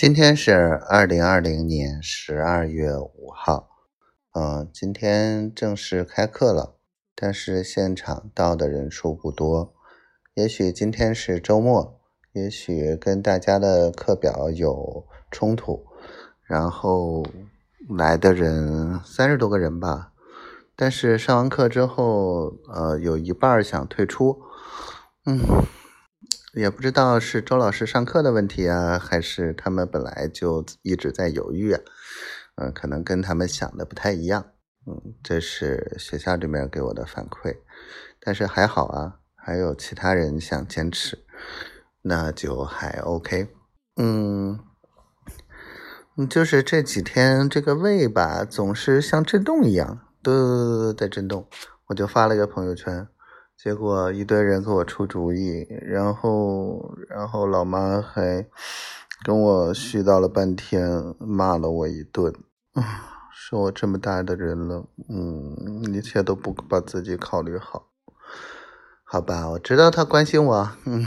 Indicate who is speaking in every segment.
Speaker 1: 今天是二零二零年十二月五号，嗯，今天正式开课了，但是现场到的人数不多。也许今天是周末，也许跟大家的课表有冲突，然后来的人三十多个人吧。但是上完课之后，呃，有一半想退出，嗯。也不知道是周老师上课的问题啊，还是他们本来就一直在犹豫啊？嗯，可能跟他们想的不太一样。嗯，这是学校这边给我的反馈。但是还好啊，还有其他人想坚持，那就还 OK。嗯，就是这几天这个胃吧，总是像震动一样，嘟嘟嘟在震动。我就发了一个朋友圈。结果一堆人给我出主意，然后，然后老妈还跟我絮叨了半天，骂了我一顿，说我这么大的人了，嗯，一切都不把自己考虑好，好吧，我知道他关心我，嗯，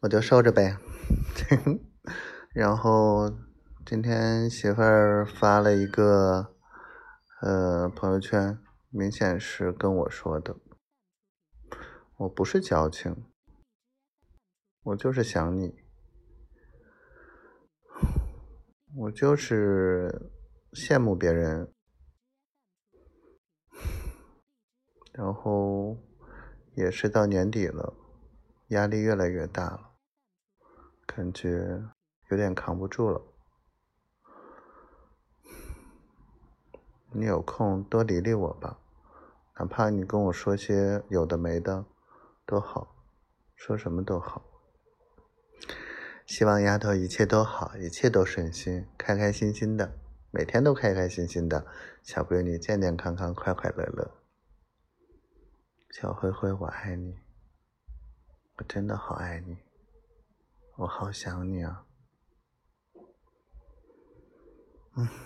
Speaker 1: 我就受着呗。然后今天媳妇儿发了一个呃朋友圈，明显是跟我说的。我不是矫情，我就是想你，我就是羡慕别人，然后也是到年底了，压力越来越大了，感觉有点扛不住了。你有空多理理我吧，哪怕你跟我说些有的没的。都好，说什么都好。希望丫头一切都好，一切都顺心，开开心心的，每天都开开心心的。小闺女健健康康，快快乐乐。小灰灰，我爱你，我真的好爱你，我好想你啊。嗯。